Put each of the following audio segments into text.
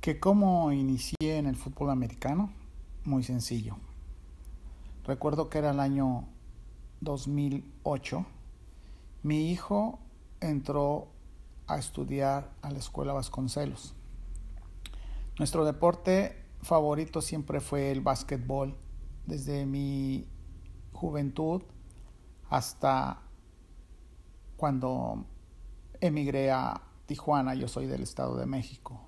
que cómo inicié en el fútbol americano, muy sencillo. Recuerdo que era el año 2008. Mi hijo entró a estudiar a la escuela Vasconcelos. Nuestro deporte favorito siempre fue el básquetbol. Desde mi juventud hasta cuando emigré a Tijuana, yo soy del Estado de México.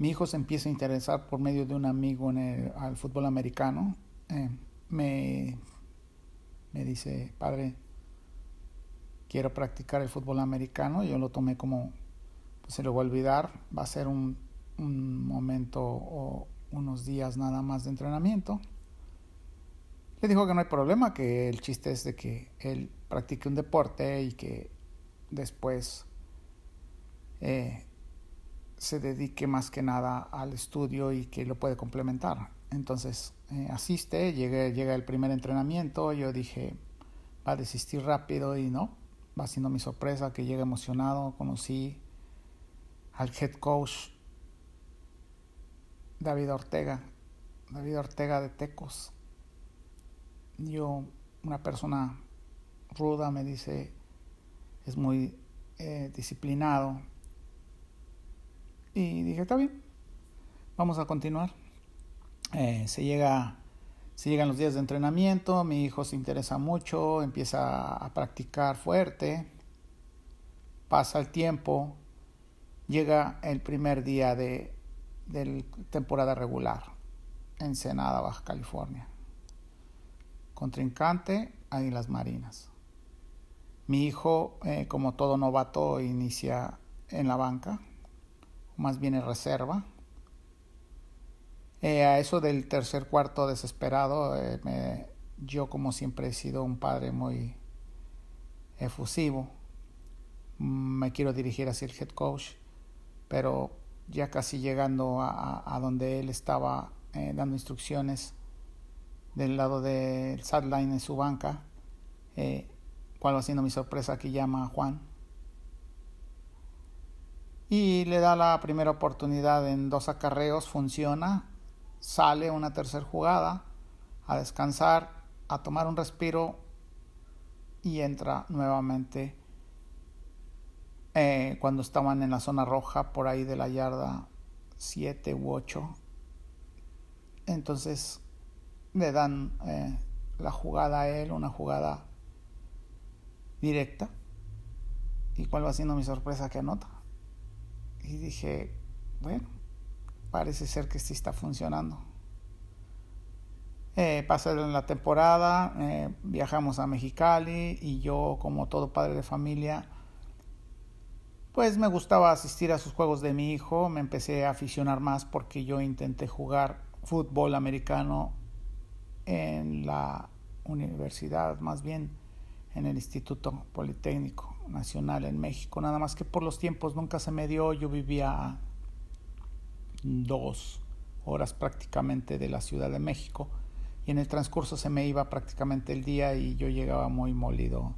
Mi hijo se empieza a interesar por medio de un amigo en el al fútbol americano. Eh, me, me dice, padre, quiero practicar el fútbol americano. Yo lo tomé como, pues se lo voy a olvidar, va a ser un, un momento o unos días nada más de entrenamiento. Le dijo que no hay problema, que el chiste es de que él practique un deporte y que después eh, se dedique más que nada al estudio y que lo puede complementar. Entonces eh, asiste, llega, el primer entrenamiento, yo dije, va a desistir rápido y no, va siendo mi sorpresa que llega emocionado, conocí al head coach David Ortega, David Ortega de Tecos. Yo, una persona ruda, me dice, es muy eh, disciplinado, y dije, está bien, vamos a continuar. Eh, se, llega, se llegan los días de entrenamiento, mi hijo se interesa mucho, empieza a practicar fuerte, pasa el tiempo, llega el primer día de, de temporada regular en Senada, Baja California. Contrincante, Águilas Marinas. Mi hijo, eh, como todo novato, inicia en la banca más bien en reserva. Eh, a eso del tercer cuarto desesperado, eh, yo como siempre he sido un padre muy efusivo, me quiero dirigir hacia el head coach, pero ya casi llegando a, donde él estaba eh, dando instrucciones del lado del sideline en su banca, cuál va siendo mi sorpresa que llama a Juan y le da la primera oportunidad en dos acarreos, funciona, sale una tercera jugada a descansar, a tomar un respiro y entra nuevamente eh, cuando estaban en la zona roja por ahí de la yarda 7 u 8. Entonces le dan eh, la jugada a él, una jugada directa. ¿Y cuál va siendo mi sorpresa que anota? Y dije, bueno, parece ser que sí está funcionando. Eh, pasó la temporada, eh, viajamos a Mexicali y yo, como todo padre de familia, pues me gustaba asistir a sus juegos de mi hijo, me empecé a aficionar más porque yo intenté jugar fútbol americano en la universidad, más bien en el Instituto Politécnico Nacional en México, nada más que por los tiempos nunca se me dio, yo vivía dos horas prácticamente de la Ciudad de México y en el transcurso se me iba prácticamente el día y yo llegaba muy molido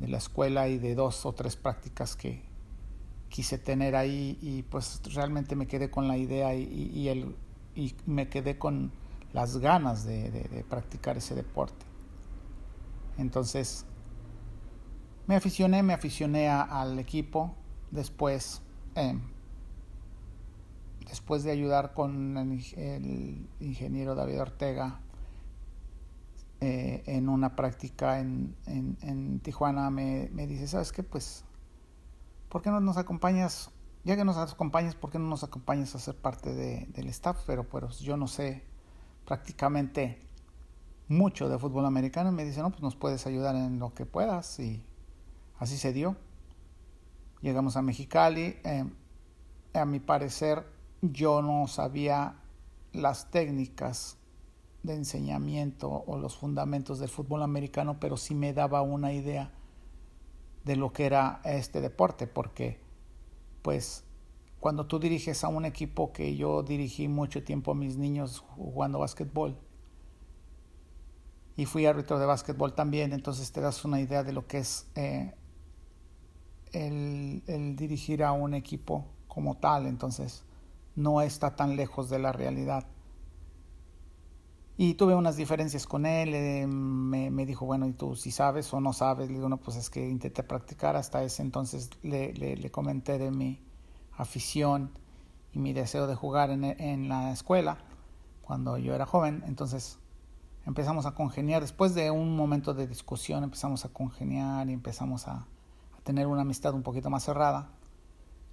de la escuela y de dos o tres prácticas que quise tener ahí y pues realmente me quedé con la idea y, el, y me quedé con las ganas de practicar ese deporte. Entonces, me aficioné, me aficioné al equipo. Después, em, después de ayudar con el, ingeniero David Ortega eh, en una práctica en, en, Tijuana, me, me, dice, ¿sabes qué? Pues, ¿por qué no nos acompañas? Ya que nos acompañas, ¿por qué no nos acompañas a ser parte de, del staff? Pero pues yo no sé prácticamente mucho de fútbol americano y me dice, no, pues nos puedes ayudar en lo que puedas y así se dio. Llegamos a Mexicali, eh, a mi parecer yo no sabía las técnicas de enseñamiento o los fundamentos del fútbol americano, pero sí me daba una idea de lo que era este deporte, porque pues cuando tú diriges a un equipo que yo dirigí mucho tiempo a mis niños jugando básquetbol, y fui árbitro de básquetbol también, entonces te das una idea de lo que es eh, el, dirigir a un equipo como tal. Entonces, no está tan lejos de la realidad. Y tuve unas diferencias con él, eh, me, dijo, bueno, ¿y tú si sabes o no sabes? Le digo, no, pues es que intenté practicar, hasta ese entonces le, comenté de mi afición y mi deseo de jugar en, la escuela cuando yo era joven, entonces empezamos a congeniar, después de un momento de discusión empezamos a congeniar y empezamos a tener una amistad un poquito más cerrada.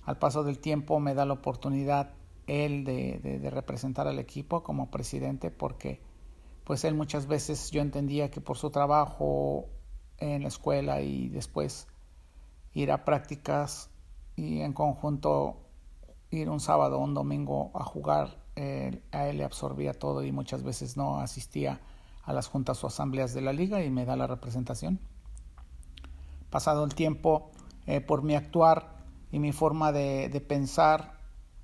Al paso del tiempo me da la oportunidad él de, de, representar al equipo como presidente porque pues él muchas veces yo entendía que por su trabajo en la escuela y después ir a prácticas y en conjunto ir un sábado o un domingo a jugar, a él le absorbía todo y muchas veces no asistía a las juntas o asambleas de la liga y me da la representación. Pasado el tiempo, eh, por mi actuar y mi forma de, pensar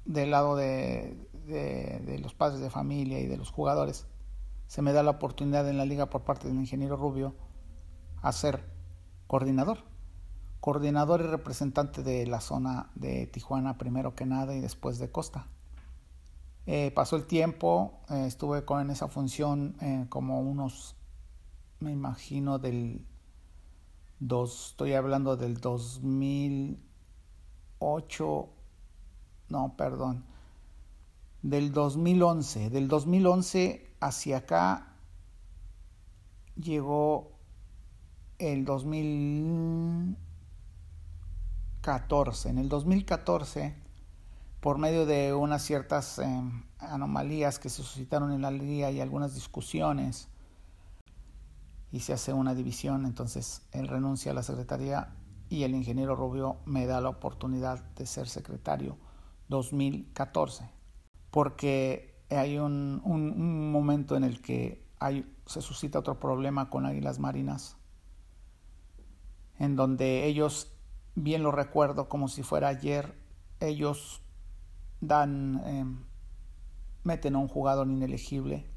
del lado de, los padres de familia y de los jugadores, se me da la oportunidad en la liga por parte del ingeniero Rubio a ser coordinador. Coordinador y representante de la zona de Tijuana primero que nada y después de Costa. Eh, pasó el tiempo, eh, estuve con esa función como unos, me imagino, del dos, estoy hablando del 2008, no, perdón, del 2011. Del 2011 hacia acá llegó el 2014. En el 2014, por medio de unas ciertas eh, anomalías que se suscitaron en la liga y algunas discusiones, y se hace una división, entonces él renuncia a la secretaría y el ingeniero Rubio me da la oportunidad de ser secretario 2014 porque hay un, un, momento en el que hay, se suscita otro problema con Águilas Marinas, en donde ellos, bien lo recuerdo como si fuera ayer, ellos dan, eh, meten a un jugador inelegible,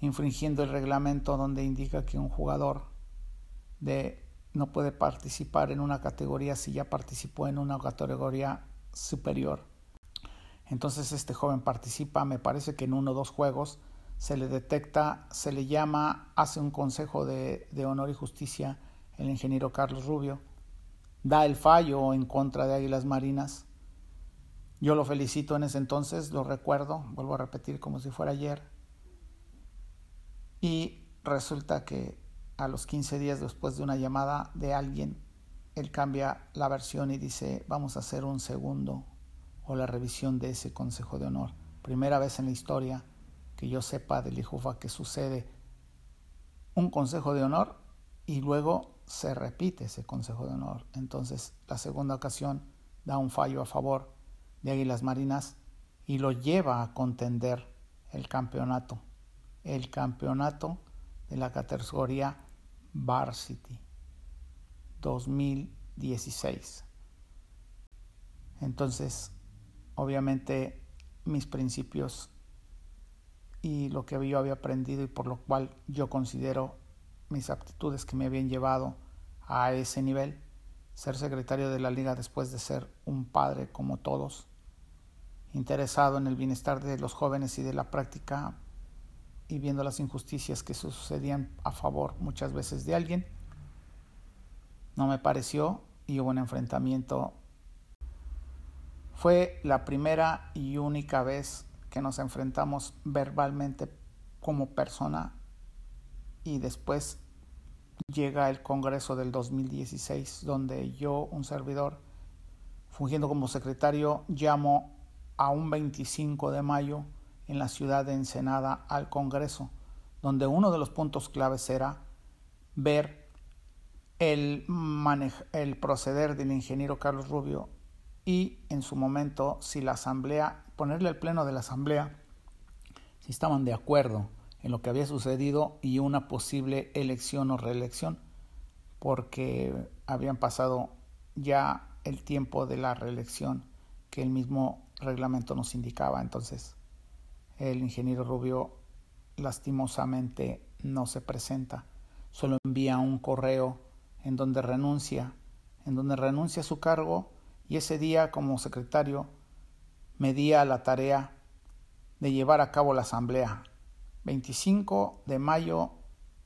infringiendo el reglamento donde indica que un jugador no puede participar en una categoría si ya participó en una categoría superior. Entonces este joven participa, me parece que en uno o dos juegos se le detecta, se le llama, hace un consejo de, de, honor y justicia el ingeniero Carlos Rubio, da el fallo en contra de Águilas Marinas. Yo lo felicito en ese entonces, lo recuerdo, vuelvo a repetir como si fuera ayer. Y resulta que a los 15 días después de una llamada de alguien, él cambia la versión y dice, vamos a hacer un segundo o la revisión de ese Consejo de Honor. Primera vez en la historia que yo sepa del IJUFA que sucede un Consejo de Honor y luego se repite ese Consejo de Honor. Entonces, la segunda ocasión da un fallo a favor de Águilas Marinas y lo lleva a contender el campeonato, el campeonato de la categoría Varsity 2016. Entonces, obviamente mis principios y lo que yo había aprendido y por lo cual yo considero mis aptitudes que me habían llevado a ese nivel, ser secretario de la liga después de ser un padre como todos, interesado en el bienestar de los jóvenes y de la práctica y viendo las injusticias que sucedían a favor muchas veces de alguien, no me pareció y hubo un enfrentamiento. Fue la primera y única vez que nos enfrentamos verbalmente como persona y después llega el Congreso del 2016 donde yo, un servidor, fungiendo como secretario, llamo a un 25 de mayo en la ciudad de Ensenada al Congreso, donde uno de los puntos claves era ver el, el proceder del ingeniero Carlos Rubio y en su momento si la asamblea, ponerle el pleno de la asamblea, si estaban de acuerdo en lo que había sucedido y una posible elección o reelección, porque habían pasado ya el tiempo de la reelección que el mismo reglamento nos indicaba. Entonces, el ingeniero Rubio lastimosamente no se presenta, solo envía un correo en donde renuncia, en donde renuncia a su cargo y ese día como secretario me di a la tarea de llevar a cabo la asamblea 25 de mayo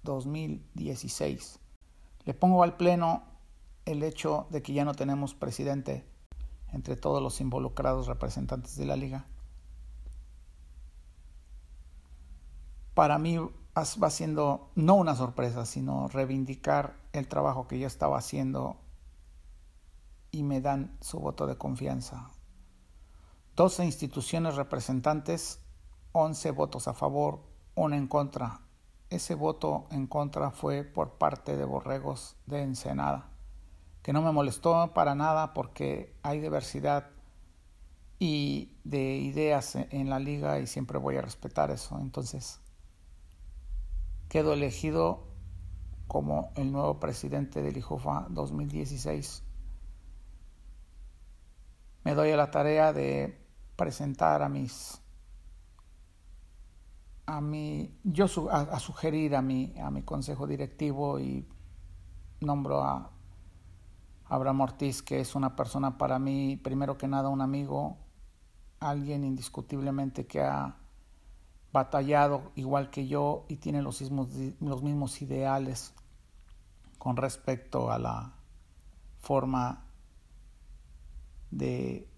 2016. Le pongo al pleno el hecho de que ya no tenemos presidente entre todos los involucrados representantes de la liga. Para mí va siendo no una sorpresa, sino reivindicar el trabajo que yo estaba haciendo y me dan su voto de confianza. 12 instituciones representantes, 11 votos a favor, 1 en contra. Ese voto en contra fue por parte de Borregos de Ensenada, que no me molestó para nada porque hay diversidad y de ideas en la liga y siempre voy a respetar eso. Entonces, quedo elegido como el nuevo presidente del IJOFA 2016. Me doy a la tarea de presentar a mis a mi yo a, sugerir a mi a mi consejo directivo y nombro a Abraham Ortiz que es una persona para mí primero que nada un amigo alguien indiscutiblemente que ha batallado igual que yo y tiene los mismos, los mismos ideales con respecto a la forma de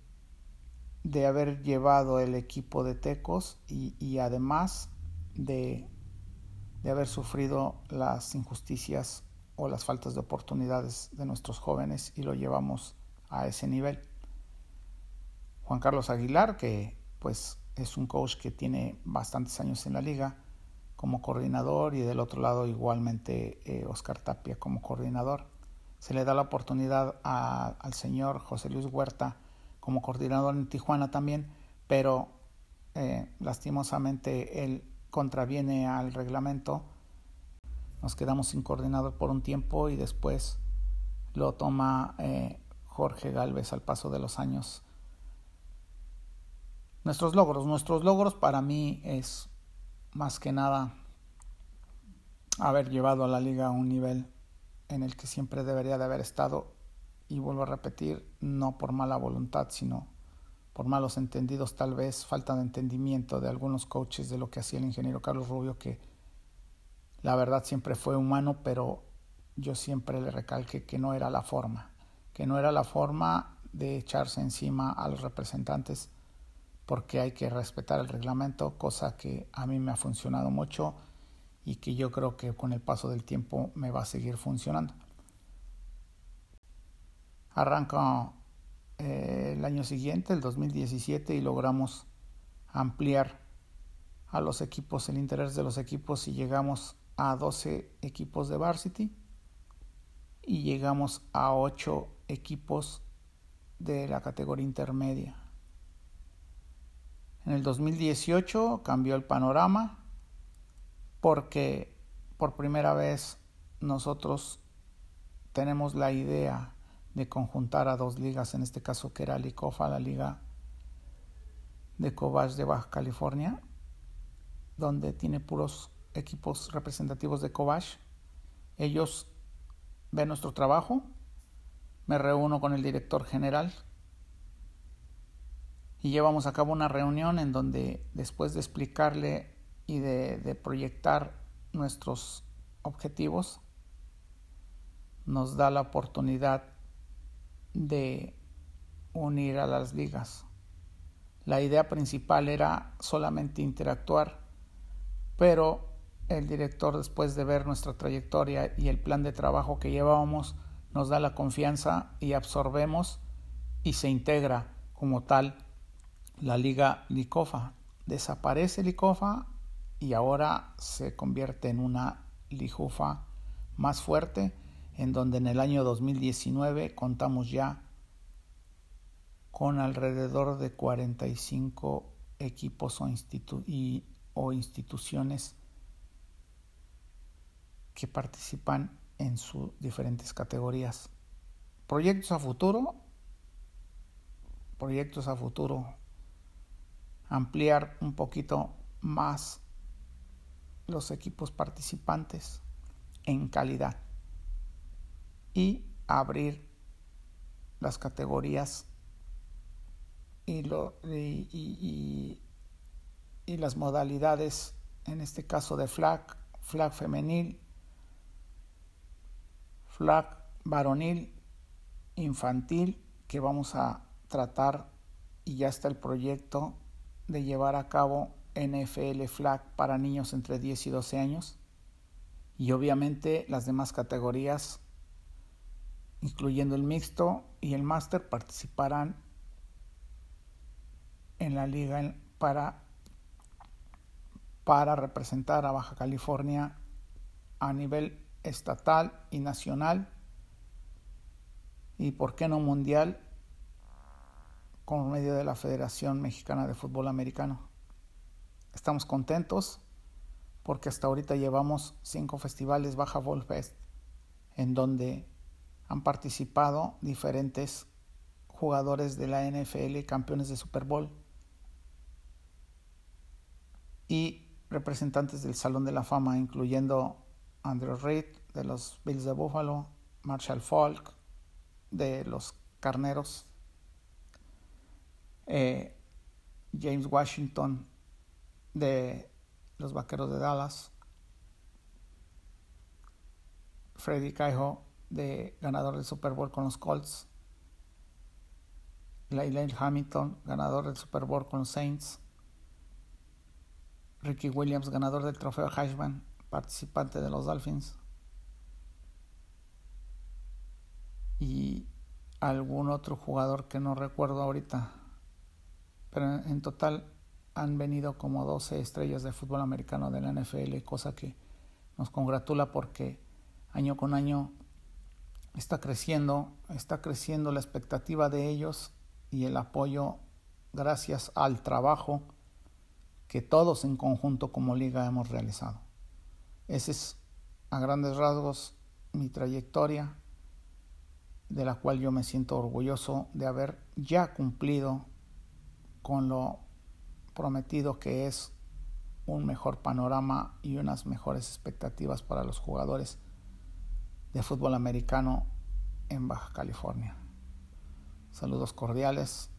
de haber llevado el equipo de Tecos y, además de, de, haber sufrido las injusticias o las faltas de oportunidades de nuestros jóvenes y lo llevamos a ese nivel. Juan Carlos Aguilar, que pues es un coach que tiene bastantes años en la liga como coordinador y del otro lado igualmente eh, Oscar Tapia como coordinador. Se le da la oportunidad al señor José Luis Huerta como coordinador en Tijuana también, pero eh, lastimosamente él contraviene al reglamento. Nos quedamos sin coordinador por un tiempo y después lo toma eh, Jorge Galvez al paso de los años. Nuestros logros, nuestros logros para mí es más que nada haber llevado a la liga a un nivel en el que siempre debería de haber estado. Y vuelvo a repetir, no por mala voluntad, sino por malos entendidos, tal vez falta de entendimiento de algunos coaches de lo que hacía el ingeniero Carlos Rubio, que la verdad siempre fue humano, pero yo siempre le recalqué que no era la forma, que no era la forma de echarse encima a los representantes, porque hay que respetar el reglamento, cosa que a mí me ha funcionado mucho y que yo creo que con el paso del tiempo me va a seguir funcionando. Arranca eh, el año siguiente, el 2017, y logramos ampliar a los equipos, el interés de los equipos, y llegamos a 12 equipos de varsity y llegamos a 8 equipos de la categoría intermedia. En el 2018 cambió el panorama porque por primera vez nosotros tenemos la idea de conjuntar a dos ligas, en este caso que era Licofa, la liga de Cobach de Baja California, donde tiene puros equipos representativos de Cobach. Ellos ven nuestro trabajo, me reúno con el director general y llevamos a cabo una reunión en donde después de explicarle y de, proyectar nuestros objetivos, nos da la oportunidad de unir a las ligas. La idea principal era solamente interactuar, pero el director después de ver nuestra trayectoria y el plan de trabajo que llevábamos nos da la confianza y absorbemos y se integra como tal la liga Licofa. Desaparece Licofa y ahora se convierte en una Lijufa más fuerte en donde en el año 2019 contamos ya con alrededor de 45 equipos o, y, o instituciones que participan en sus diferentes categorías. Proyectos a futuro, proyectos a futuro, ampliar un poquito más los equipos participantes en calidad y abrir las categorías y, las modalidades, en este caso de flag, flag femenil, flag varonil, infantil, que vamos a tratar y ya está el proyecto de llevar a cabo NFL Flag para niños entre 10 y 12 años. Y obviamente las demás categorías, incluyendo el mixto y el máster, participarán en la liga para, para representar a Baja California a nivel estatal y nacional y por qué no mundial con medio de la Federación Mexicana de Fútbol Americano. Estamos contentos porque hasta ahorita llevamos cinco festivales Baja Ball Fest en donde han participado diferentes jugadores de la NFL, campeones de Super Bowl y representantes del Salón de la Fama, incluyendo Andrew Reid de los Bills de Buffalo, Marshall Falk de los Carneros, eh, James Washington de los Vaqueros de Dallas, Freddy Caijo de ganador del Super Bowl con los Colts, Lyle Hamilton, ganador del Super Bowl con los Saints, Ricky Williams, ganador del trofeo Heisman, participante de los Dolphins, y algún otro jugador que no recuerdo ahorita pero en total han venido como 12 estrellas de fútbol americano de la NFL, cosa que nos congratula porque año con año está creciendo, está creciendo la expectativa de ellos y el apoyo gracias al trabajo que todos en conjunto como liga hemos realizado. Ese es a grandes rasgos mi trayectoria, de la cual yo me siento orgulloso de haber ya cumplido con lo prometido que es un mejor panorama y unas mejores expectativas para los jugadores de fútbol americano en Baja California. Saludos cordiales,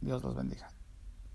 Dios los bendiga.